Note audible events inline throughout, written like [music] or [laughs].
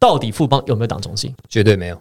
到底富邦有没有党中心？绝对没有。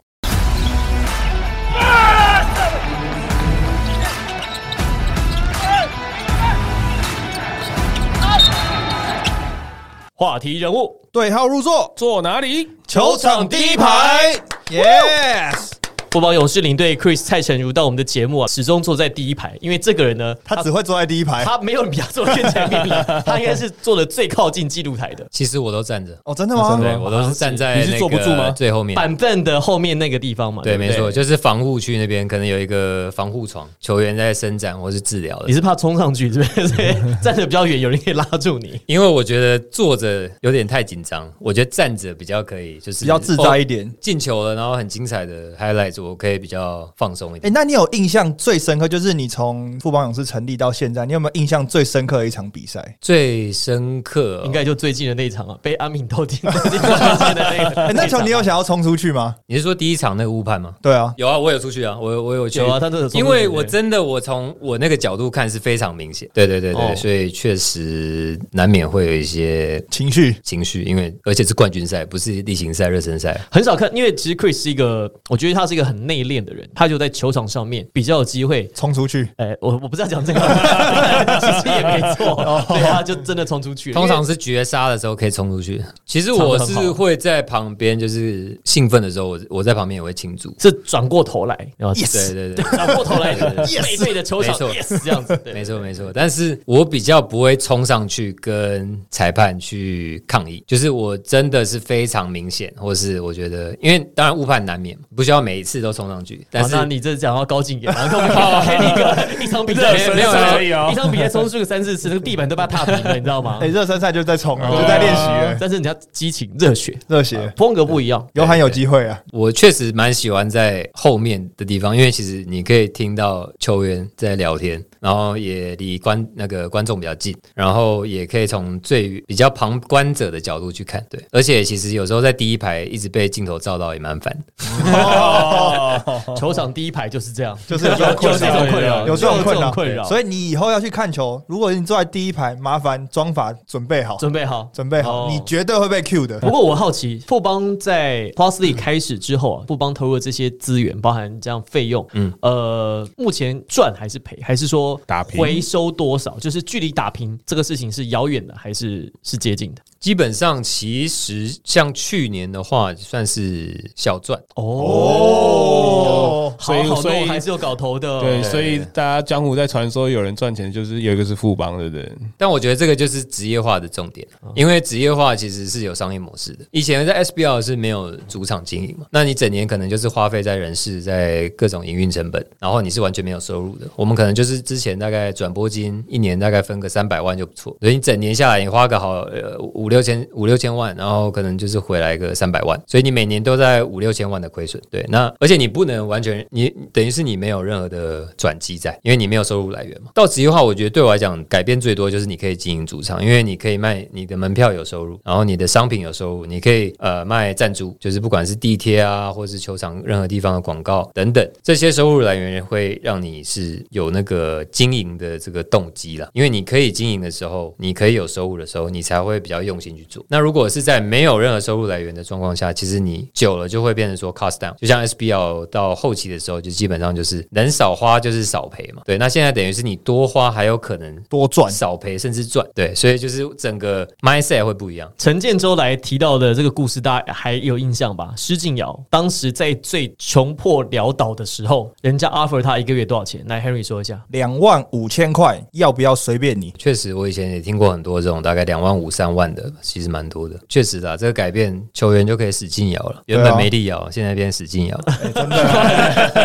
话题人物对号入座，坐哪里？球场第一排，yes。富邦勇士领队 Chris 蔡成儒到我们的节目啊，始终坐在第一排，因为这个人呢，他只会坐在第一排。他没有人比他坐更前面了，[laughs] 他应该是坐的最靠近记录台的。其实我都站着，哦，真的吗？对我都是站在你是坐不住吗最后面。板凳的后面那个地方嘛。对，不没错，就是防护区那边可能有一个防护床，球员在伸展或是治疗的你。是怕冲上去，是不是？所以站的比较远，有人可以拉住你。[laughs] 因为我觉得坐着有点太紧张，我觉得站着比较可以，就是比较自在一点哦进球了，然后很精彩的我可以比较放松一点哎、点。那你有印象最深刻，就是你从富邦勇士成立到现在，你有没有印象最深刻的一场比赛？最深刻哦应该就最近的那一场啊，被阿敏偷进 [laughs] 最近关键的那个。哎、那球你有想要冲出去吗？你是说第一场那个误判吗？对啊，有啊，我有出去啊，我我有去有啊，他真的因为我真的我从我那个角度看是非常明显，对对对对，哦所以确实难免会有一些情绪情绪，因为而且是冠军赛，不是例行赛、热身赛。很少看，因为其实 Chris 是一个，我觉得他是一个很内敛的人，他就在球场上面比较有机会。冲出去，哎、我我不是要讲这个，[laughs] 其实也没错，对，他就真的冲出去了。通常是绝杀的时候可以冲出去。其实我是会在旁边，就是兴奋的时候，我我在旁边也会庆祝。是转过头来，然后对对对，转过头来背对着球场没错，yes 这样子，对没错没错。但是我比较不会冲上去跟裁判去抗议，就是我真的是非常明显，或是我觉得，因为当然误判难免，不需要每一次都冲上去，但好，是那你这讲到高进点，然后给你一个 [laughs] 一场比赛没有赛而已哦一场比赛冲出个三四次，那个地板都被他踏平了，你知道吗 [laughs] 哎、？热身赛就在冲了，哦就在练习了，但是你要激情热血，热血，风格不一样。有喊有机会啊。我确实蛮喜欢在后面的地方，因为其实你可以听到球员在聊天，然后也离观那个观众比较近，然后也可以从最比较旁观者的角度去看，对。而且其实有时候在第一排一直被镜头照到也蛮烦 [laughs] 球场第一排就是这样，就是有这种困有这种困扰，有这种困扰，困扰，所以你以后要去看球，如果你坐在第一排，麻烦装法准备好，准备好。准备好，你绝对会被 Q 的不。过我好奇，富邦在 Plusly 开始之后啊，富邦投入的这些资源，包含这样费用，嗯，呃，目前赚还是赔，还是说打平回收多少？就是距离打平这个事情是遥远的，还是是接近的？基本上其实像去年的话，算是小赚。哦所以所以还是有搞头的，对，所以大家江湖在传说有人赚钱，就是有一个是富邦的人，但我觉得这个就是职业化的重点，因为职业化其实是有商业模式的。以前在 SBL 是没有主场经营嘛，那你整年可能就是花费在人事、在各种营运成本，然后你是完全没有收入的。我们可能就是之前大概转播金一年大概分个三百万就不错，所以你整年下来你花个好呃五六六千五六千万，然后可能就是回来个三百万，所以你每年都在五六千万的亏损。对，那而且你不能完全你等于是你没有任何的转机在，因为你没有收入来源嘛。到职业化，我觉得对我来讲改变最多就是你可以经营主场，因为你可以卖你的门票有收入，然后你的商品有收入，你可以呃卖赞助，就是不管是地贴啊，或是球场任何地方的广告等等，这些收入来源会让你是有那个经营的这个动机啦。因为你可以经营的时候，你可以有收入的时候，你才会比较用心去做。那如果是在没有任何收入来源的状况下，其实你久了就会变成说 cost down，就像 SBL 到后期的时候，就基本上就是能少花就是少赔嘛。对，那现在等于是你多花还有可能多赚少赔甚至赚，对，所以就是整个 mindset 会不一样。陈建州来提到的这个故事，大家还有印象吧？施晋尧当时在最穷破潦倒的时候，人家 offer 他一个月多少钱？来，Henry 说一下。两万五千块，要不要随便你？确实，我以前也听过很多这种大概两万五、三万的，其实蛮多的。确实的，这个改变球员就可以使劲摇了，原本没力摇，现在变使劲摇。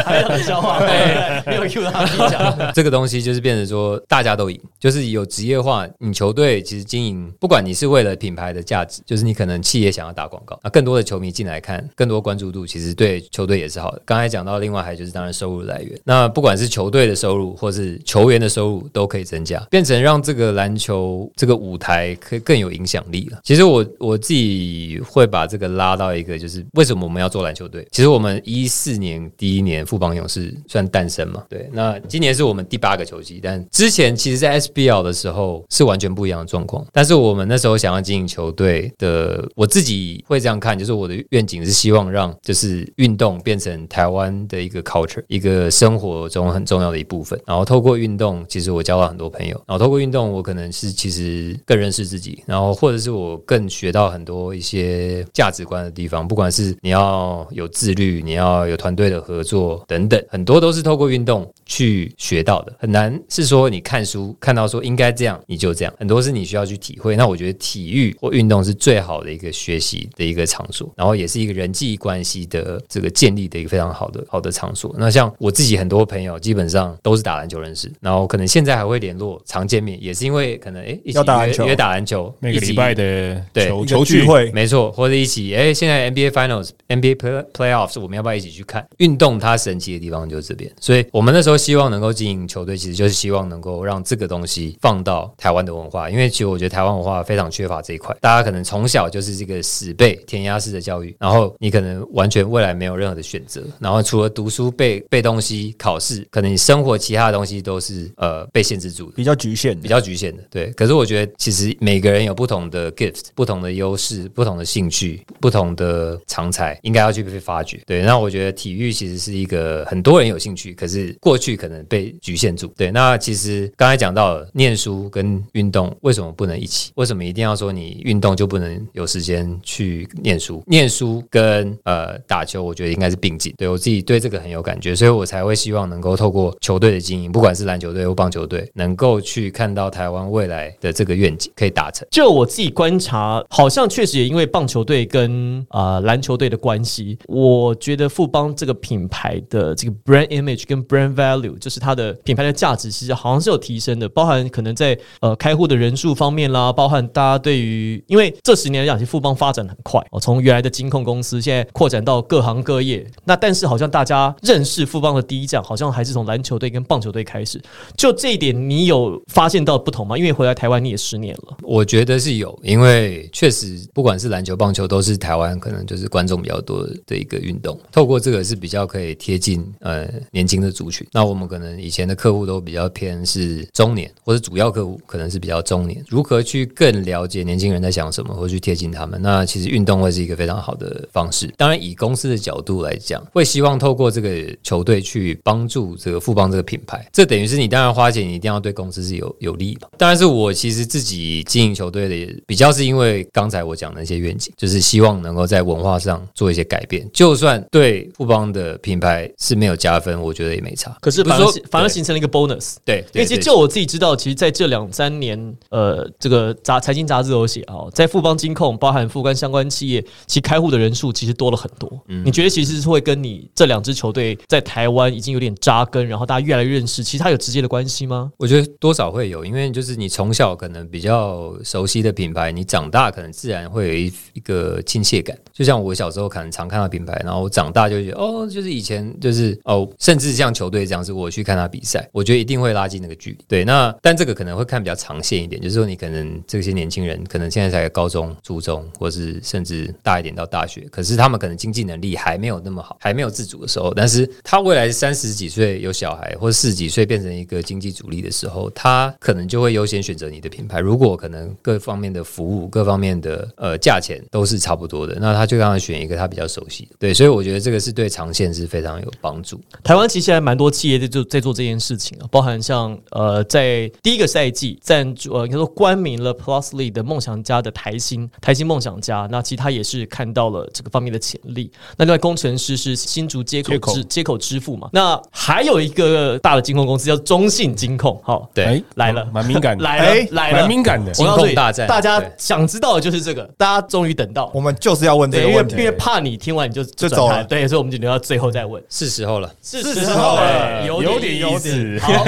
还有冷笑话，对，没有 Q 他自己讲。[laughs] 这个东西就是变成说大家都赢，就是有职业化。你球队其实经营，不管你是为了品牌的价值，就是你可能企业想要打广告，啊，更多的球迷进来看，更多关注度，其实对球队也是好的。刚才讲到，另外还就是当然收入来源，那不管是球队的收入或是球员的收入都可以增加，变成让这个篮球这个舞台可以更有影响力了。其实我我自己会把这个拉到一个，就是为什么我们要做篮球队？其实我们一四年第一年富邦勇士算诞生嘛，对，那今年是我们第八个球季，但之前其实，在 SBL 的时候是完全不一样的状况。但是我们那时候想要经营球队的，我自己会这样看，就是我的愿景是希望让就是运动变成台湾的一个 culture，一个生活中很重要的一部分。然后透过运动，其实我交到很多朋友，然后透过运动，我可能是其实更认识自己，然后或者是我更学到很多一些价值观的地方，不管是你要有自律，你要有团队的合作等等，很多都是透过运动去学到的。很难是说你看书看到说应该这样你就这样，很多是你需要去体会。那我觉得体育或运动是最好的一个学习的一个场所，然后也是一个人际关系的这个建立的一个非常好的好的场所。那像我自己很多朋友基本上都是打篮球认识，然后可能现在还会联络常见面，也是因为可能哎一起要打篮球约约打篮球，每个礼拜的对球球聚聚会，没错，或者一起哎，现在 NBA Finals、NBA Play Playoffs，我们要不要一起去看？运动它神奇的地方就是这边，所以我们那时候希望能够经营球队，其实就是希望能够让这个东西放到台湾的文化，因为其实我觉得台湾文化非常缺乏这一块，大家可能从小就是这个死背填鸭式的教育，然后你可能完全未来没有任何的选择，然后除了读书背背东西、考试，可能你生活其他的东西都是呃被限制住的。比较局限的比。较局限的，对。可是我觉得，其实每个人有不同的 gift、不同的优势、不同的兴趣、不同的长才，应该要去被发掘。对，那我觉得体育其实是一个很多人有兴趣，可是过去可能被局限住。对，那其实刚才讲到了，念书跟运动为什么不能一起？为什么一定要说你运动就不能有时间去念书？念书跟呃打球，我觉得应该是并进。对我自己对这个很有感觉，所以我才会希望能够透过球队的经营，不管是篮球队或棒球队，能够去看到台湾未来的这个愿景可以达成。就我自己观察，好像确实也因为棒球队跟啊、呃篮球队的关系，我觉得富邦这个品牌的这个 brand image 跟 brand value，就是它的品牌的价值，其实好像是有提升的，包含可能在呃开户的人数方面啦，包含大家对于，因为这十年来讲，其实富邦发展很快哦，从原来的金控公司，现在扩展到各行各业。那但是好像大家认识富邦的第一站，好像还是从篮球队跟棒球队开始。就这一点，你有发现到不同吗？因为回来台湾你也十年了。我觉得是有，因为确实不管是篮球、棒球，都是台湾可能就是观众比较多的一个运动。透过这个是比较可以贴近呃年轻的族群。那我们可能以前的客户都比较偏是中年，或者主要客户可能是比较中年。如何去更了解年轻人在想什么，或去贴近他们？那其实运动会是一个非常好的方式。当然，以公司的角度来讲，会希望透过这个球队去帮助这个富邦这个品牌。这等于是你当然花钱，你一定要对公司是有有利嘛。当然是我其实自己经营球队的，比较是因为刚才我讲的那些愿景，就是希望能够在文化上做一些改变。就算对富邦的品牌是没有加分，我觉得也没差。可是反而是反而形成了一个 bonus。对，因为其实就我自己知道，其实在这两三年，呃，这个杂财经杂志有写啊，在富邦金控，包含富邦相关企业，其开户的人数其实多了很多。嗯你觉得其实是会跟你这两支球队在台湾已经有点扎根，然后大家越来越认识，其实它有直接的关系吗？我觉得多少会有，因为就是你从小可能比较熟悉的品牌，你长大可能自然会有一一个亲切感。就像我小时候可能常看到品牌，然后我长大就觉得哦，就是以前就是哦，甚至像球队这样，是我去看他比赛，我觉得一定会拉近那个距离。对，那但这个可能会看比较长线一点，就是说你可能这些年轻人可能现在才高中、初中，或是甚至大一点到大学，可是他们可能经济能力还没有那么好，还没有自主的时候，但是他未来三十几岁有小孩，或四十几岁变成一个经济主力的时候，他可能就会优先选择你的品牌。如果可能各方面的服务、各方面的呃价钱都是差不多的，那他就让他选一个他比较熟悉的。对，所以我觉得这个是对长线是非常有帮助。台湾其实还蛮多企业在做在做这件事情啊，包含像呃，在第一个赛季赞助呃，应该说冠名了 Plusly 的梦想家的台新台新梦想家，那其实他也是看到了这个方面的潜力。那另外工程师是新竹接口接口支接口支付嘛，那还有一个大的金控公司叫中信金控，好，对，哎来了蛮敏感的，来哎了来了蛮，敏感的。金我告诉你控大战大家对想知道的就是这个，大家终于等到我。们就是要问这对，因为个问题因。为怕你听完你就就走了对，所以我们就留到最后再问。是时候了。是是时候了了，有点有意思 [laughs] 好，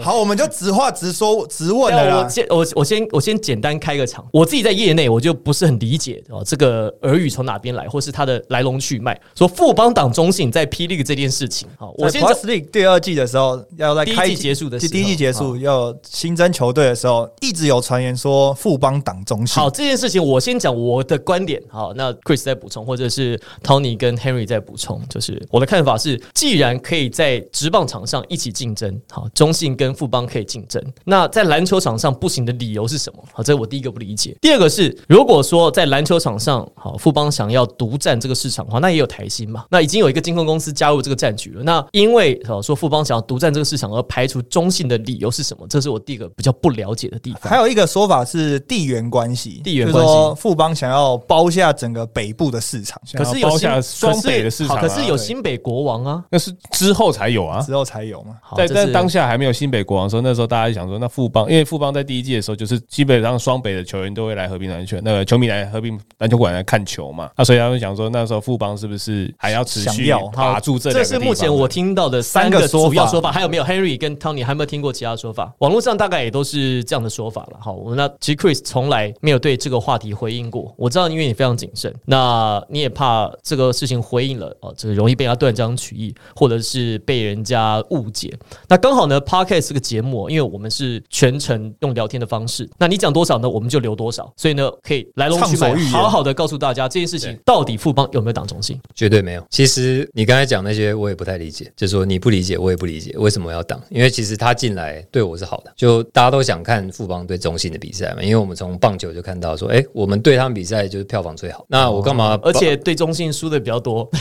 好，我们就直话直说直问那我了啦。先我我先我先简单开个场。我自己在业内我就不是很理解哦，这个耳语从哪边来，或是它的来龙去脉。说富邦党中信在霹雳这件事情，好，我我先 League 第二季的时候，要在第一开季结束的时候第一季结束要新增球队的时候，一直有传言说富邦党好，？这件事情我先讲我的观点。好，那 Chris 再补充，或者是 Tony 跟 Henry 再补充。就是我的看法是，既然可以在职棒场上一起竞争，好，中信跟富邦可以竞争，那在篮球场上不行的理由是什么？好，这是我第一个不理解。第二个是，如果说在篮球场上，好，富邦想要独占这个市场的话，那也有台新嘛，那已经有一个金控公司加入这个战局了。那因为好说富邦想要独占这个市场而排除中信的理由是什么？这是我第一个比较不了解的地方。还有一个说法是地缘关系，地缘关系就是说富邦想要包下整个北部的市场，可是有下双北的市场啊可是好可是有新北国王啊。那是之后才有啊。之后才有嘛。好，在但是当下还没有新北国王的时候，那时候大家想说，那富邦，因为富邦在第一季的时候，就是基本上双北的球员都会来和平篮球，那个球迷来和平篮球馆来看球嘛，那所以他们想说，那时候富邦是不是还要持续想要把住这个是目前我听到的三个主要说法，还有没有 Henry 跟 Tony 还有没有听过其他说法？网络上大概也都是这样的说法了。好，我们那其实 Chris 从来没有对这个话题回应过。我知道，因为你非常谨慎，那你也怕这个事情回应了哦，这个容易被人家断章取义，或者是被人家误解。那刚好呢，Podcast 这个节目，因为我们是全程用聊天的方式，那你讲多少呢，我们就留多少，所以呢，可以来龙去脉好好的告诉大家这件事情到底富邦有没有党中心。绝对没有。其实你刚才讲那些，我也不太理解，就是说你不理解，我也不理解为什么要挡。因为其实他进来对我是好的，就大家都想看富邦对中心的比赛嘛。因为我们从棒球就看到说，哎，我们对他们比赛就是票房最好。那我干嘛？而且对中信输的比较多，[laughs]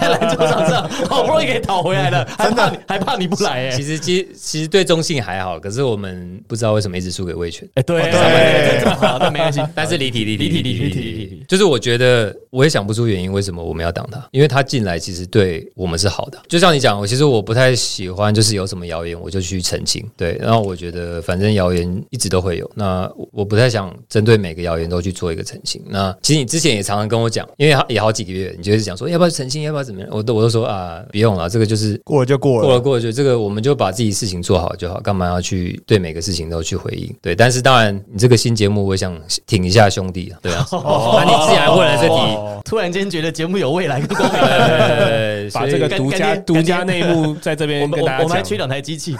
在篮球场上好 [laughs] 不容易给讨回来了，[laughs] 还怕你还怕你不来哎、其实其其实对中信还好，可是我们不知道为什么一直输给魏权。哎对对对，这么好，那没关系。但是离题离题离题离题离题就是我觉得我也想不出原因为什么我们要挡他，因为他进来其实对我们是好的。就像你讲，我其实我不太喜欢，就是有什么谣言我就去澄清，对。然后我觉得反正谣言一直都会有，那我我不太想针对每个谣言都去做一个澄清。那其实你之前也常常跟我讲，因为也好几个月，你就是讲说要不要澄清，要不要怎么样，我都我都说啊，不用了，这个就是过了就过了，过了过了就这个，我们就把自己事情做好就好，干嘛要去对每个事情都去回应？对，但是当然，你这个新节目，我想挺一下兄弟啊，对啊。[laughs] 那你自然问了这题，[laughs] 突然间觉得节目有未来跟光明。呃，把这个独家独家内幕在这 [laughs] 我们边跟大家我我们还缺。两台机器，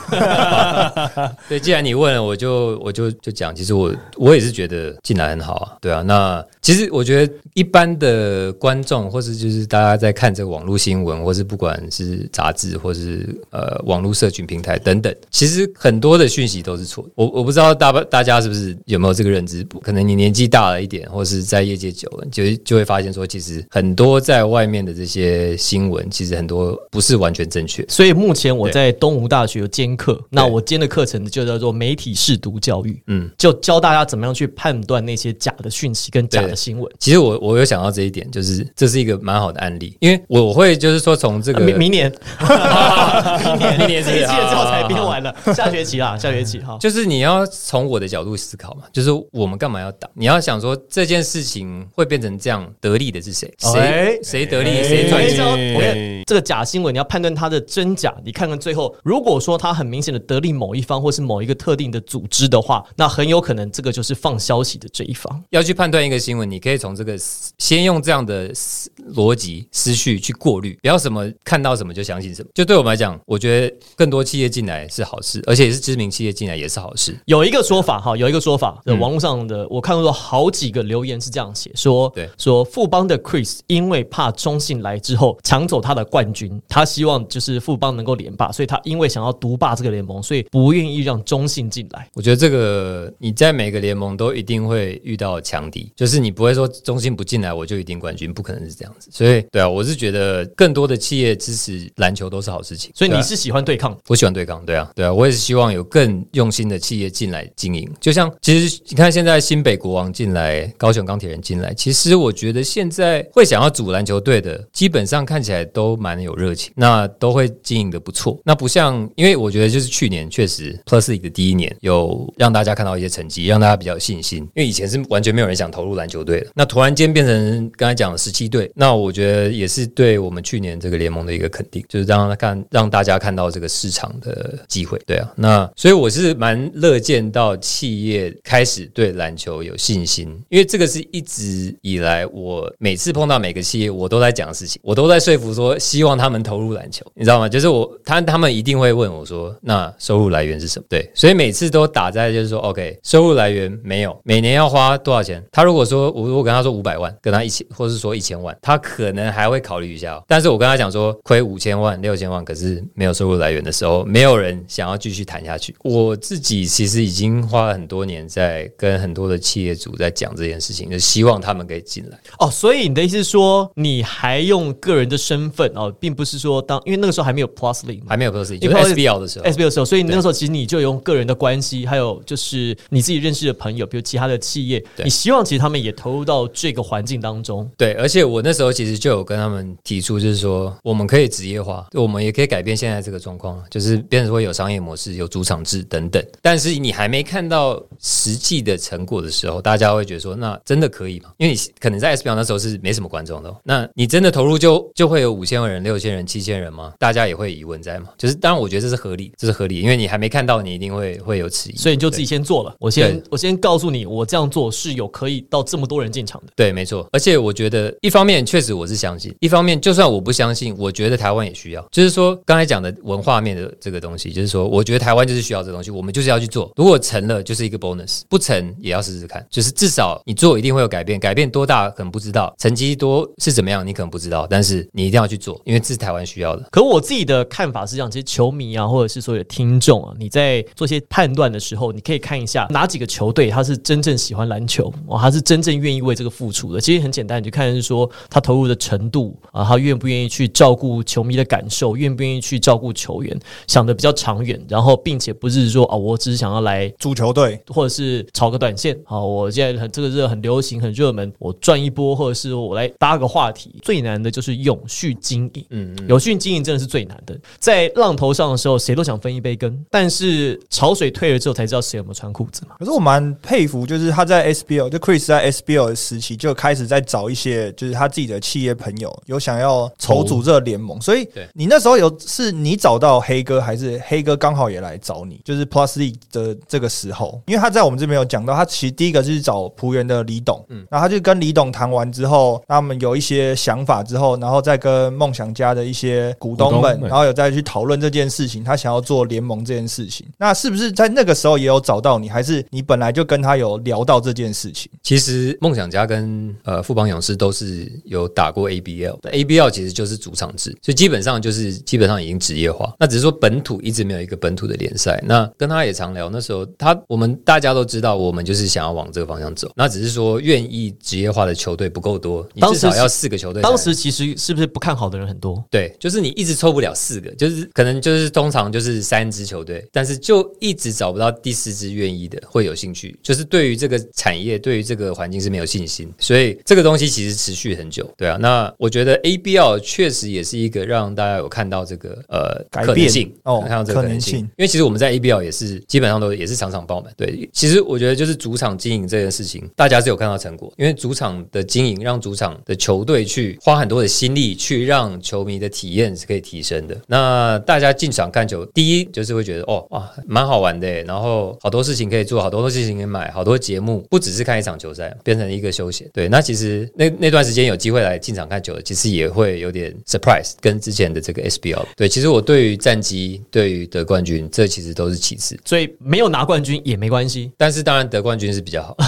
[laughs] 对，既然你问了，我就我就就讲，其实我我也是觉得进来很好啊，对啊。那其实我觉得一般的观众，或是就是大家在看这个网络新闻，或是不管是杂志，或是呃网络社群平台等等，其实很多的讯息都是错的。我我不知道大大家是不是有没有这个认知？可能你年纪大了一点，或是在业界久了，就就会发现说，其实很多在外面的这些新闻，其实很多不是完全正确。所以目前我在东吴大学有兼课，那我兼的课程就叫做媒体试读教育，嗯，就教大家怎么样去判断那些假的讯息跟假的新闻。其实我我有想到这一点，就是这是一个蛮好的案例，因为我会就是说从这个呃明明年，明年，[laughs] 明年是这一季了之后才啊编完了，下学期啦，下学期哈。就是你要从我的角度思考嘛，就是我们干嘛要打？你要想说这件事情会变成这样，得利的是谁？哎谁谁得利？哎谁赚钱？这个假新闻，你要判断它的真假，你看看最后，如果说它很明显的得利某一方或是某一个特定的组织的话，那很有可能这个就是放消息的这一方。要去判断一个新闻，你可以从这个先用这样的逻辑思绪去过滤，不要什么看到什么就相信什么。就对我们来讲，我觉得更多企业进来是好事，而且也是知名企业进来也是好事。有一个说法哈，有一个说法，嗯网络上的我看过好几个留言是这样写，说对说富邦的 Chris 因为怕中信来之后抢走他的冠军，他希望就是富邦能够连霸，所以他因为想要独霸这个联盟，所以不愿意让中信进来。我觉得这个你在每个联盟都一定会遇到强敌，就是你不会说中信不进来我就一定冠军，不可能是这样子。所以，对啊，我是觉得更多的企业支持篮球都是好事情。所以你是喜欢对抗，我喜欢对抗，对啊，对啊，我也是希望有更用心的企业进来经营。就像其实你看，现在新北国王进来，高雄钢铁人进来，其实我觉得现在会想要组篮球队的，基本上看起来都都蛮有热情，那都会经营的不错。那不像，因为我觉得就是去年确实 Plus One 的第一年有让大家看到一些成绩，让大家比较有信心。因为以前是完全没有人想投入篮球队的，那突然间变成刚才讲的十七队，那我觉得也是对我们去年这个联盟的一个肯定，就是让他看让大家看到这个市场的机会。对啊，那所以我是蛮乐见到企业开始对篮球有信心，因为这个是一直以来我每次碰到每个企业，我都在讲的事情，我都在说服说希望他们投入篮球，你知道吗？就是我他他们一定会问我说，那收入来源是什么？对，所以每次都打在就是说，OK，收入来源没有，每年要花多少钱？他如果说我我跟他说五百万，跟他一千，或是说一千万，他可能还会考虑一下哦。但是我跟他讲说亏五千万、六千万，可是没有收入来源的时候，没有人想要继续谈下去。我自己其实已经花了很多年在跟很多的企业主在讲这件事情，就希望他们可以进来。哦，所以你的意思是说，你还用个人的身份哦，并不是说当，因为那个时候还没有 Plus Link，还没有 Plus，因为就 SBL 的时候 SBL 的时候，所以那个时候其实你就用个人的关系，还有就是你自己认识的朋友，比如其他的企业，你希望其实他们也投入到这个环境当中。对，而且我那时候其实就有跟他们提出，就是说我们可以职业化，我们也可以改变现在这个状况，就是变成说有商业模式、有主场制等等。但是你还没看到实际的成果的时候，大家会觉得说，那真的可以吗？因为你可能在 SBL 那时候是没什么观众的哦、那你真的投入就就会有五千人、六千人、七千人吗？大家也会疑问在吗？就是当然，我觉得这是合理，这是合理，因为你还没看到，你一定会会有迟疑。所以你就自己先做了。我先我先告诉你，我这样做是有可以到这么多人进场的。对，没错。而且我觉得，一方面确实我是相信，一方面就算我不相信，我觉得台湾也需要。就是说，刚才讲的文化面的这个东西，就是说，我觉得台湾就是需要这东西，我们就是要去做。如果成了，就是一个 bonus；不成也要试试看。就是至少你做一定会有改变，改变多大可能不知道，成绩多是怎么样你可能不知道，但是你一定要去做，因为这是台湾需要的。可我自己的看法是这样，其实球迷啊，或者是所有的听众啊，你在做些判断的时候，你可以看一下哪几个球队他是真正喜欢篮球哦，他是真正愿意为这个付出的。其实很简单，你就看是说他投入的程度啊，他愿不愿意去照顾球迷的感受，愿不愿意去照顾球员，想的比较长远，然后并且不是说啊，我只是想要来足球队 [laughs] 或者是炒个短线，好，我现在很这个热很流行很热门，我赚一波，或者是我来搭个话题。最难的就是永续经营，嗯嗯，有序经营真的是最难的。在浪头上的时候，谁都想分一杯羹，但是潮水退了之后，才知道谁有没有穿裤子嘛。可是我蛮佩服，就是他在 SBL，就 Chris 在 SBL 的时期就开始在找一些，就是他自己的企业朋友，有想要筹组这个联盟。所以对你那时候有是你找到黑哥，还是黑哥刚好也来找你？就是 Plus League 的这个时候，因为他在我们这边有讲到，他其实第一个就是找浦原的李董，嗯，然后他就跟李董谈完之后，他们有一些想法之后，然后再跟梦想家的一些股东们，然后有再去讨论这件事情，他想要做联盟这件事情。那是不是在那个时候也有找到你，还是你本来就跟他有聊到这件事情？其实梦想家跟呃富邦勇士都是有打过 ABL 的，ABL 其实就是主场制，所以基本上就是基本上已经职业化。那只是说本土一直没有一个本土的联赛。那跟他也常聊，那时候他我们大家都知道，我们就是想要往这个方向走。那只是说愿意职业化的球队不够多，你至少要四个球队。当时其实是不是不看好的人很多？对，就是你一直抽不了四个，就是可能就是通常就是三支球队，但是就一直找不到第四支愿意的会有兴趣，就是对于这个产业、对于这个环境是没有信心，所以这个东西其实持续很久。对啊，那我觉得 ABL 确实也是一个让大家有看到这个呃改变可能性哦看到这个可能性性，因为其实我们在 ABL 也是基本上都也是场场爆满。对，其实我觉得就是主场经营这件事情，大家是有看到成果，因为主场的经营让主场的球队去花很多的心力去让球迷的体验是可以提升的。那大家进场看球，第一就是会觉得哦哇蛮好玩的，然后好多事情可以做，好多事情可以买，好多节目不只是看一场球赛，变成一个休闲。对，那其实那那段时间有机会来进场看球的，其实也会有点 surprise，跟之前的这个 SBL。对，其实我对于战绩，对于得冠军，这其实都是其次。所以没有拿冠军也没关系。但是当然得冠军是比较好，[laughs]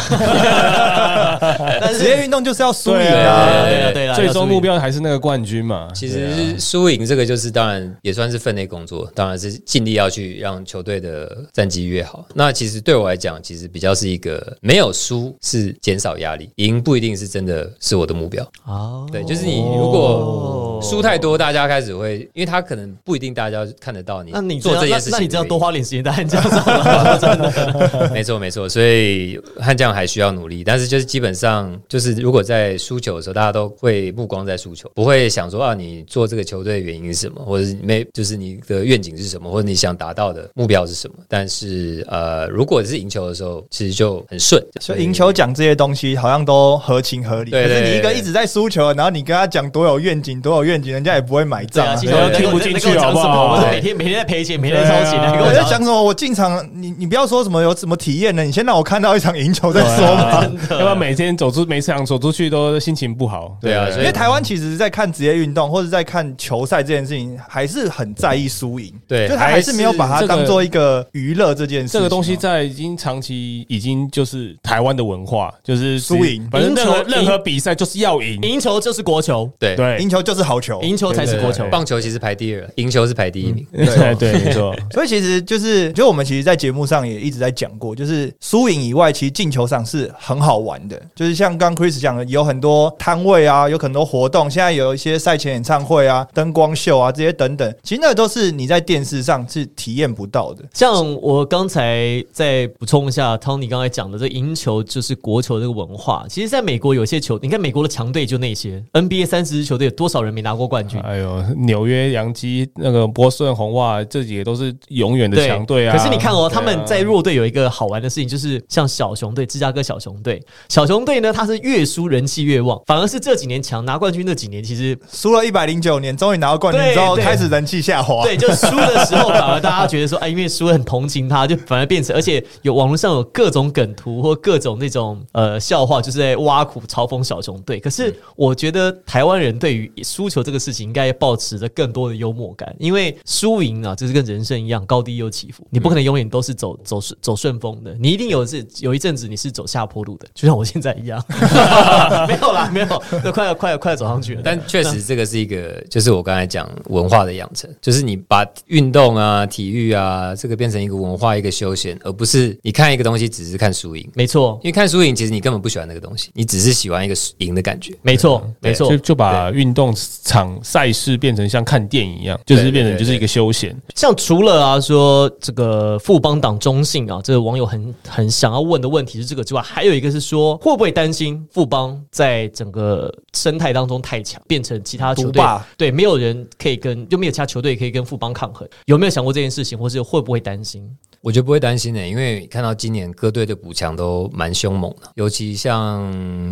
但职业运动就是要输赢对对啊啊，对啊，对啊，最终目标还是那个冠军嘛。其实输赢这个就是当然也算是分内工作，当然是尽力要去让球队的战绩越好。那其实对我来讲，其实比较是一个没有输是减少压力，赢不一定是真的是我的目标。哦对，就是你如果输太多，大家开始会，因为他可能不一定大家看得到你那你做这件事情。那那你这样多花点时间在汉江上了，[laughs] 真的。没错没错，所以悍将还需要努力，但是就是基本上就是如果在输球的时候，大家都会目光在输球，不会想说啊你做这个球队的原因是什么，或者是没就是你的愿景是什么，或者你想达到的目标是什么。但是呃，如果是赢球的时候，其实就很顺，所以赢球讲这些东西好像都合情合理。可是你一个一直在输球，然后你跟他讲多有愿景、多有愿景，人家也不会买账啊。金球对听不进去好不好我是每天每天在赔钱，每天在烧钱，我在讲什么？我进场，你你不要说什么有什么体验呢？你先让我看到一场赢球再说嘛。[laughs] 要不然每天走出每场走出去都心情不好。对啊所以因为台湾其实，在看职业运动或者在看球赛这件事情，还是很在意输赢。对就他还是没有把它当做一个娱乐这件事情。这个东西在已经长期已经就是台湾的文化，就是输赢反正任何赢球任何比赛就是要赢。赢球就是国球，对对赢球就是好球。赢球才是国球对。棒球其实排第二，赢球是排第一名。对对，没错。[laughs] 所以其实就是，就我们其实，在节目上也一直在讲过，就是输赢以外，其实进球上是很好玩的。就是像刚 Chris 讲的，有很多摊位啊，有很多活动，现在有一些赛前演唱会啊、灯光秀啊这些等等，其实那个都是你在电视上是体验不到的。像我刚才再补充一下，Tony 刚才讲的这赢球就是国球这个文化，其实在美国有些球，你看美国的强队就那些 NBA 三十支球队，有多少人没拿过冠军？哎呦，纽约洋基、那个波士顿红袜这几个都是永远的对强队啊。可是你看哦，啊他们在弱队有一个好玩的事情，就是像小熊队、芝加哥小熊队，小熊队呢，它是越输人气越旺，反而是这几年强拿冠军那几年，其实输了一百零九年，终于拿到冠军对之后，开始人气下滑。对，就输的时候，反而大家觉得说，哎，因为输了很同情他，就反而变成，而且有网络上有各种梗图或各种那种呃笑话，就是在挖苦嘲讽小熊队。可是我觉得台湾人对于输球这个事情，应该保持着更多的幽默感，因为输赢啊，就是跟人生一样，高低有起伏，你不可能永远都是走走顺走顺风的，你一定有是有一阵子你是走下坡路的，就像我现在一样。[laughs] [laughs] 没有啦，没有，都快要快要快要走上去了。但确实，这个是一个，就是我刚才讲文化的养成，就是你把运动啊、体育啊，这个变成一个文化、一个休闲，而不是你看一个东西只是看输赢。没错，因为看输赢，其实你根本不喜欢那个东西，你只是喜欢一个赢的感觉。没错，没错就。就把运动场赛事变成像看电影一样，就是变成就是一个休闲。像除了啊说这个富邦党中性啊，这个网友很很想要问的问题是这个之外，还有一个是说会不会担心富邦在整个生态当中太强，变成其他球队独霸对没有人可以跟就没有其他球队可以跟富邦抗衡，有没有想过这件事情，或是会不会担心？我觉得不会担心的、因为看到今年各队的补强都蛮凶猛的，尤其像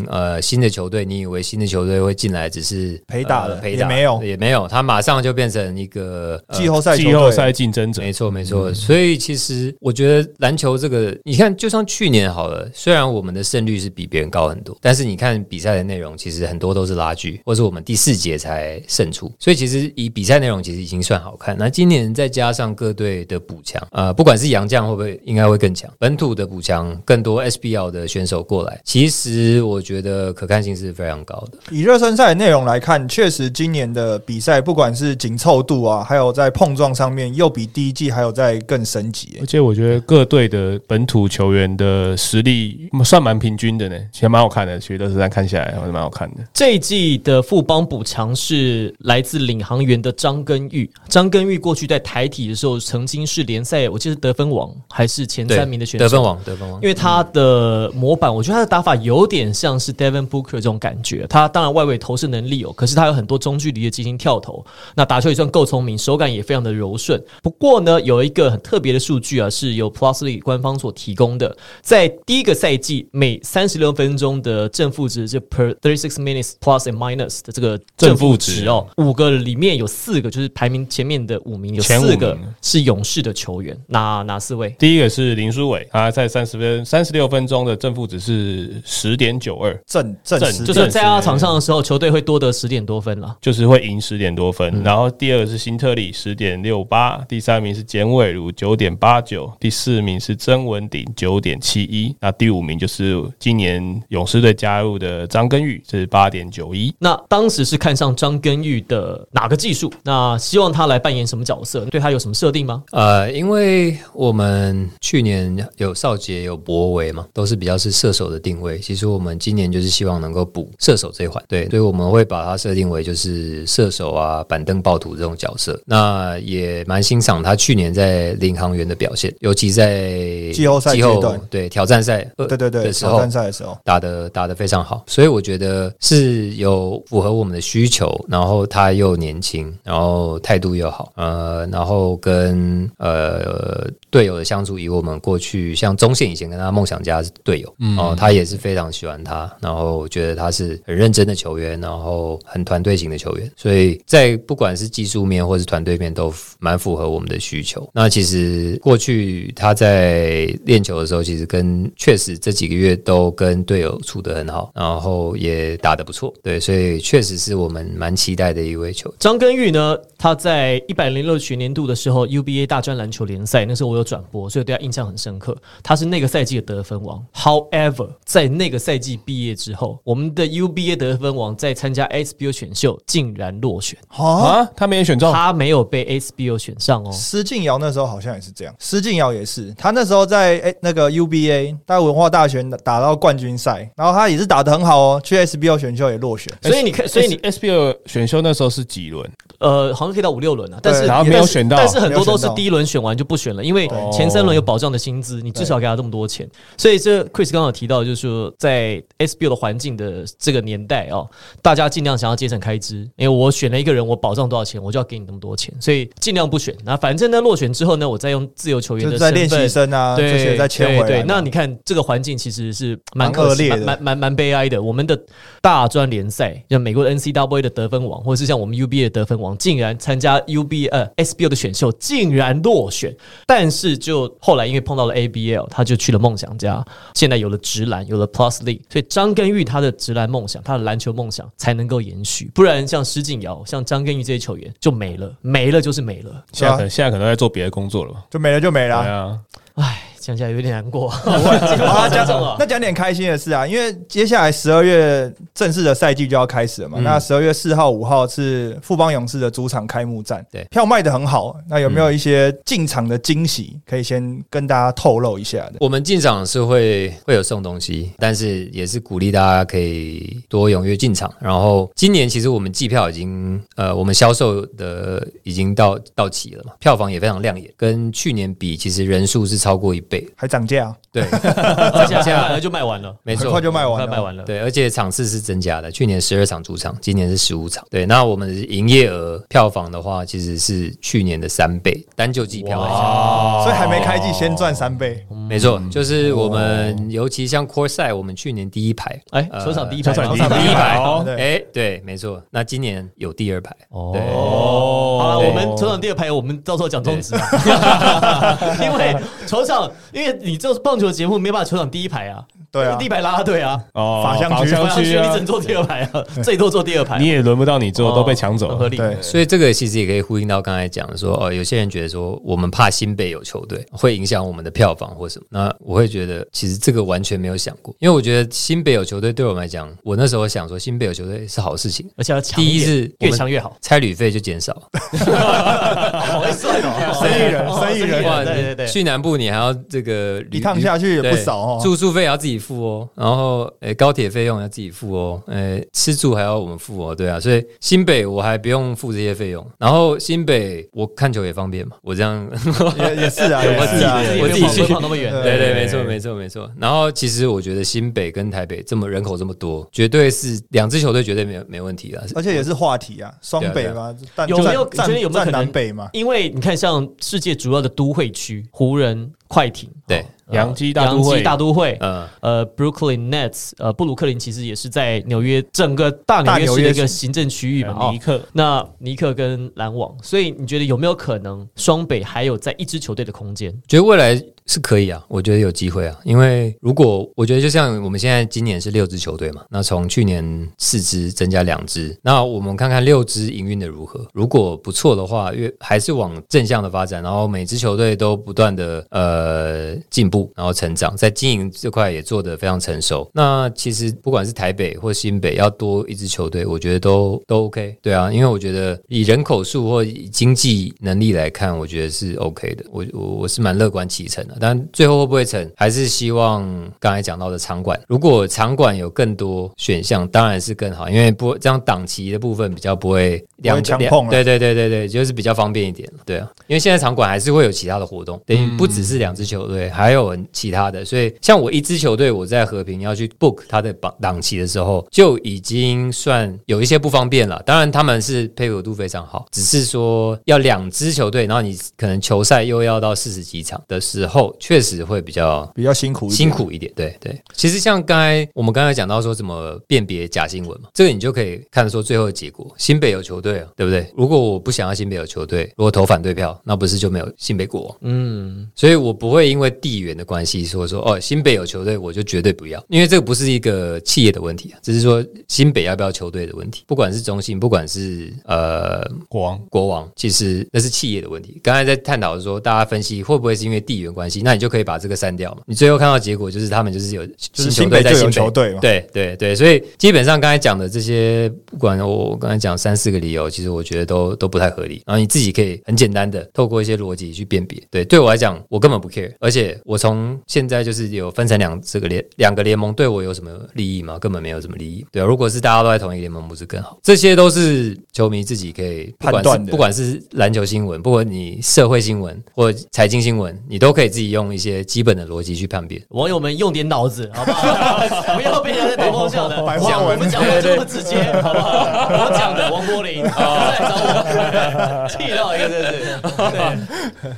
呃新的球队，你以为新的球队会进来只是陪打的呃陪打也没有也没有，他马上就变成一个、呃季后赛季后赛竞争者，没错，没错。所以其实我觉得篮球这个，你看，就像去年好了，虽然我们的胜率是比别人高很多，但是你看比赛的内容，其实很多都是拉锯，或是我们第四节才胜出。所以其实以比赛内容，其实已经算好看。那今年再加上各队的补强，呃，不管是洋将会不会，应该会更强，本土的补强更多 SBL 的选手过来，其实我觉得可看性是非常高的。以热身赛的内容来看，确实今年的比赛不管是紧凑度啊，还有在碰撞上面，又比第一季还有在更升级、而且我觉得各队的本土球员的实力算蛮平均的呢，其实蛮好看的。其实热身赛看下来还是蛮好看的。这一季的富邦补强是来自领航员的张根玉。张根玉过去在台体的时候，曾经是联赛，我记得得分王还是前三名的选手。得分王，得分王因。为他的模板，我觉得他的打法有点像是 Devin Booker 这种感觉。他当然外围投射能力有，可是他有很多中距离的进行跳投，那打球也算够聪明，手感也非常的柔顺。不过呢，有一个很特别的数据啊，是由 Plusly 官方所提供的，在第一个赛季每三十六分钟的正负值，就 per thirty six minutes plus and minus 的这个正负值哦，五个里面有四个就是排名前面的五名，有四个是勇士的球员，哪哪四位？第一个是林书伟，他在三十分三十六分钟的正负值是十点九二，正正正就是在他场上的时候，球队会多得十点多分了。就是会赢十点多分。然后第二个是辛特里十点六八，第三名是简伟如九点八九，第四名是曾文鼎九点七一，那第五名就是今年勇士队加入的张根玉，是八点九一。那当时是看上张根玉的哪个技术？那希望他来扮演什么角色？对他有什么设定吗？呃，因为我们去年有少杰有博维嘛，都是比较是射手的定位。其实我们今年就是希望能够补射手这一环，对，所以我们会把它设定为就是射手啊、板凳暴徒这种角色。那也蛮欣赏他去年在领航员的表现，尤其在季后赛季后阶段对挑战赛呃对对对，的时候挑战赛的时候，打的打的非常好，所以我觉得是有符合我们的需求，然后他又年轻，然后态度又好，呃，然后跟呃队友的相处，以我们过去像中线以前跟他梦想家是队友，哦，他也是非常喜欢他，然后觉得他是很认真的球员，然后很团队型的球员，所以在不管是技术面或是团队面都蛮符合我们的需求。那其实过去他在练球的时候，其实跟确实这几个月都跟队友处得很好，然后也打得不错，对，所以确实是我们蛮期待的一位球员。张根玉呢，他在一百零六学年度的时候，UBA 大专篮球联赛，那时候我有转播，所以对他印象很深刻。他是那个赛季的得分王。However，在那个赛季毕业之后，我们的 UBA 得分王在参加 SBO 选秀竟然落选，啊，啊，他没有选中，他没有被 SBO 选上哦。施晋尧那时候好像也是这样，施晋尧也是，他那时候在诶、那个 UBA 大文化大学打打到冠军赛，然后他也是打的很好哦，去 SBO 选秀也落选，所以你看，所以你 SBO 选秀那时候是几轮？呃，好像可以到五六轮啊，但是然后没有选到但是很多都是第一轮选完就不选了，因为对前三轮有保障的薪资，你至少给他这么多钱。所以这 Chris 刚刚有提到，就是说在 SBO 的环境的这个年代哦，大家尽量想要节省开支，因为我选了一个人，我保障多少钱，我就要给你那么多钱，所所以尽量不选。那反正呢，落选之后呢，我再用自由球员的在练习生啊这对些再签回来。对对，那你看这个环境其实是蛮恶劣的蛮蛮蛮蛮悲哀的。我们的大专联赛，像美国的 NCAA 的得分王，或者是像我们 UBA 的得分王，竟然参加 UB 呃 SBO 的选秀，竟然落选。但是就后来因为碰到了 ABL，他就去了梦想家，现在有了直篮，有了 Plus League，所以张根玉他的直篮梦想，他的篮球梦想才能够延续。不然像施晋尧、像张根玉这些球员就没了，没了就是没了。现在可能现在可能在做别的工作了吧？就没了就没了对。啊，唉，讲起来有点难过。[laughs] 好，讲讲了那讲点开心的事啊，因为接下来十二月正式的赛季就要开始了嘛。那十二月四号、五号是富邦勇士的主场开幕战，对票卖的很好。那有没有一些进场的惊喜可以先跟大家透露一下的？我们进场是会会有送东西，但是也是鼓励大家可以多踊跃进场。然后今年其实我们季票已经呃，我们销售的已经到到齐了嘛，票房也非常亮眼，跟去年比其实人数是超过一倍还涨价？对，[laughs] 而且现在就卖完了，[laughs] 没错。很快，就卖完了。快卖完了。对，而且场次是增加的，去年十二场主场，今年是十五场。对，那我们的营业额票房的话，其实是去年的三倍，单就季票来讲。所以还没开季先赚三倍。没错，就是我们，尤其像 Core 赛，我们去年第一排，哎，球场第一排，球场场第一排。哎，对，没错。那今年有第二排，对，哦，好了，我们球场第二排，我们到时候讲宗旨啊，[laughs] 因为球场，因为你这棒球节目没办法球场第一排啊，对啊。第一排啦啦队啊，哦，法香区。法区法区啊你只能 [laughs] 坐第二排啊，最多坐第二排，你也轮不到你做，哦都被抢走了。合理。对。所以这个其实也可以呼应到刚才讲的说，哦，有些人觉得说我们怕新北有球队会影响我们的票房或什么，那我会觉得其实这个完全没有想过，因为我觉得新北有球队对我们来讲，我那时候想说新北有球队是好事情，而且要强第一是越强越好，差旅费就减少，[laughs] 好会算哦，生意人 [laughs] 哦生意人哇对对对，去南部你还要这个旅一趟下去也不对少哦。住宿费也要自己付哦，然后诶、高铁费用要自己付哦，诶、吃住还要我们付哦，对啊，所以新北我还不用付这些费用，然后新北我看球也方便嘛，我这样 [laughs] 也也是啊，对 [laughs] 也是啊，我自己去跑那么远，对对，没错没错没错。然后其实我觉得新北跟台北这么人口这么多，绝对是两支球队绝对没有没问题啊。而且也是话题啊，双北嘛，有没有占觉得有没有可能南北嘛？因为你看，像世界主要的都会区，湖人、快艇，对哦洋基大都会洋基大都会，嗯，呃，Brooklyn Nets，呃，布鲁克林其实也是在纽约整个大纽大约约市的一个行政区域嘛，哦尼，克那尼克跟篮网，所以你觉得有没有可能双北还有在一支球队的空间？觉得未来是可以啊，我觉得有机会啊，因为如果我觉得就像我们现在今年是六支球队嘛，那从去年四支增加两支，那我们看看六支营运的如何，如果不错的话，越还是往正向的发展，然后每支球队都不断的呃进步，然后成长，在经营这块也做得非常成熟。那其实不管是台北或新北，要多一支球队，我觉得都都 OK，对啊，因为我觉得以人口数或经济能力来看，我觉得是 OK 的，我我我是蛮乐观其成的。了。但最后会不会成，还是希望刚才讲到的场馆。如果场馆有更多选项，当然是更好，因为不这样档期的部分比较不会两强碰对对对对对，就是比较方便一点。对啊，因为现在场馆还是会有其他的活动，等于不只是两支球队，还有其他的。所以像我一支球队，我在和平要去 book 他的档档期的时候，就已经算有一些不方便了。当然他们是配合度非常好，只是说要两支球队，然后你可能球赛又要到四十几场的时候，确实会比较比较辛苦，辛苦一点，对对。其实像刚才我们刚才讲到说怎么辨别假新闻嘛，这个你就可以看得出最后的结果。新北有球队啊，对不对？如果我不想要新北有球队，如果投反对票，那不是就没有新北国王？嗯，所以我不会因为地缘的关系说说哦，新北有球队我就绝对不要，因为这个不是一个企业的问题啊，只是说新北要不要球队的问题。不管是中信，不管是呃国王国王，其实那是企业的问题。刚才在探讨说，大家分析会不会是因为地缘关系，那你就可以把这个删掉嘛。你最后看到结果就是他们就是有就是新球队在新北球队嘛，对对对，所以基本上刚才讲的这些，不管我刚才讲三四个理由，其实我觉得都都不太合理。然后你自己可以很简单的透过一些逻辑去辨别。对，对我来讲，我根本不 care，而且我从现在就是有分成两这个联两个联盟，对我有什么利益吗？根本没有什么利益。对啊，如果是大家都在同一个联盟，不是更好？这些都是球迷自己可以判断的不管是篮球新闻，不管你社会新闻或财经新闻，你都可以自己用一些基本的逻辑去判别。网友们用点脑子，好不好？[laughs] 不要被人家在带风向的。白我们讲的这么直接，[laughs] 好不好？我讲的王柏林再来找我，气到一个真是。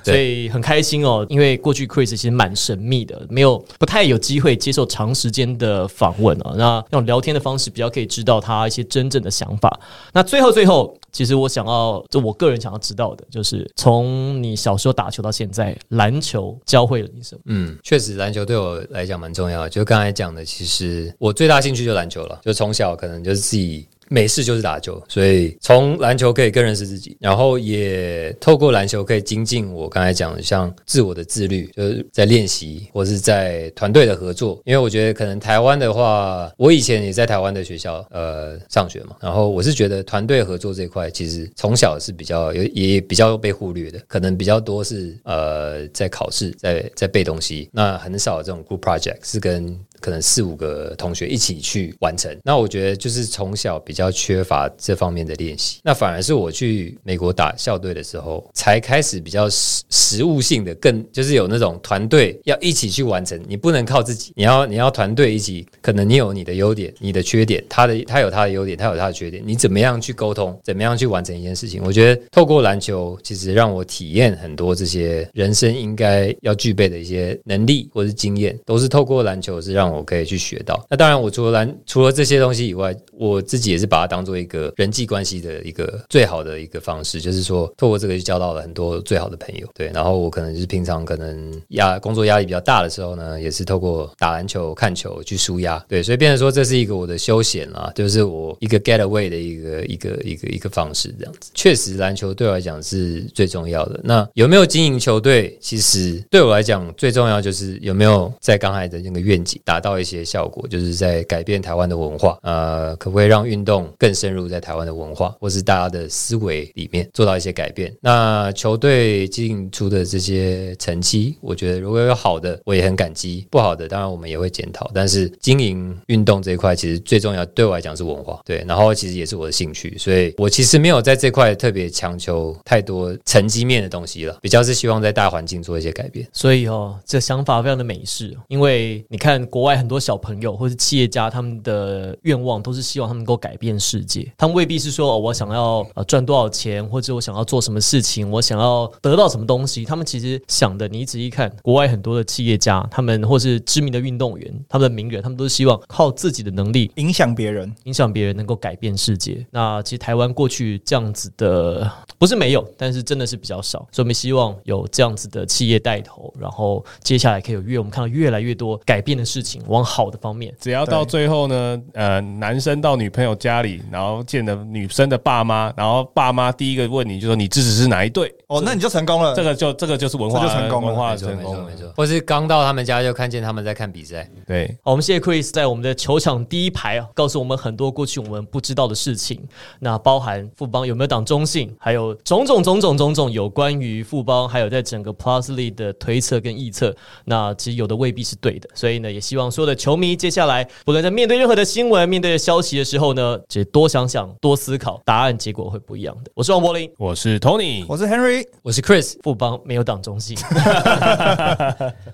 对，所以很开心哦，因为过去 Chris 其实蛮神秘的，没有不太有机会接受长时间的访问啊。那用聊天的方式比较可以知道他一些真正的想法。那最后最后，其实我想要，就我个人想要知道的，就是从你小时候打球到现在，篮球教会了你什么？嗯，确实，篮球对我来讲蛮重要的。就刚才讲的，其实我最大兴趣就篮球了，就从小可能就是自己。没事就是打球，所以从篮球可以更认识自己，然后也透过篮球可以精进我刚才讲的像自我的自律，就是在练习或是在团队的合作。因为我觉得可能台湾的话，我以前也在台湾的学校呃上学嘛，然后我是觉得团队合作这一块其实从小是比较有也比较被忽略的，可能比较多是呃在考试在在背东西，那很少这种 group project 是跟可能四五个同学一起去完成。那我觉得就是从小比较缺乏这方面的练习，那反而是我去美国打校队的时候，才开始比较实实务性的，更就是有那种团队要一起去完成，你不能靠自己，你要你要团队一起，可能你有你的优点，你的缺点，他的他有他的优点，他有他的缺点，你怎么样去沟通，怎么样去完成一件事情？我觉得透过篮球，其实让我体验很多这些人生应该要具备的一些能力或是经验，都是透过篮球是让我可以去学到。那当然，我除了篮除了这些东西以外，我自己也是把它当做一个人际关系的一个最好的一个方式，就是说透过这个去交到了很多最好的朋友。对，然后我可能就是平常可能压工作压力比较大的时候呢，也是透过打篮球、看球去舒压。对，所以变成说这是一个我的休闲啦，就是我一个 get away 的一个一个一个一个方式，这样子。确实，篮球对我来讲是最重要的。那有没有经营球队？其实对我来讲最重要就是有没有在刚才的那个愿景达到一些效果，就是在改变台湾的文化。呃，可不可以让运动更深入在台湾的文化，或是大家的思维里面做到一些改变？那球队进出的这些成绩，我觉得如果有好的，我也很感激；不好的，当然我们也会检讨。但是经营运动这一块，其实最重要对我来讲是文化，对，然后其实也是我的兴趣，所以我其实没有在这块特别强求太多成绩面的东西了，比较是希望在大环境做一些改变。所以哦，这想法非常的美式，因为你看国外很多小朋友或是企业家，他们的愿望都是希望他们能够改变世界。他们未必是说、哦、我想要呃赚多少钱，或者我想要做什么事情，我想要得到什么东西。他们其实想的，你仔细看，国外很多的企业家，他们或是知名的运动员，他们的名人，他们都是希望靠自己的能力影响别人。影响别人，能够改变世界。那其实台湾过去这样子的不是没有，但是真的是比较少，所以我们希望有这样子的企业带头，然后接下来可以有越我们看到越来越多改变的事情。情，往好的方面。只要到最后呢，呃，男生到女朋友家里，然后见了女生的爸妈，然后爸妈第一个问你就说你支持是哪一队？哦，那你就成功了。这个就这个就是文化就成功了文化没错成功了没错或是刚到他们家就看见他们在看比赛，对，好，我们谢谢 Chris 在我们的球场第一排啊，告诉我们很多过去我们不知道的事情。那包含富邦有没有党中性，还有种种种种种种有关于富邦，还有在整个 Plus League 的推测跟臆测。那其实有的未必是对的，所以呢，也希望所有的球迷接下来不论在面对任何的新闻、面对消息的时候呢，其实多想想、多思考，答案结果会不一样的。我是王柏林，我是 Tony，我是 Henry。我是 Chris。富邦没有党中性。[laughs]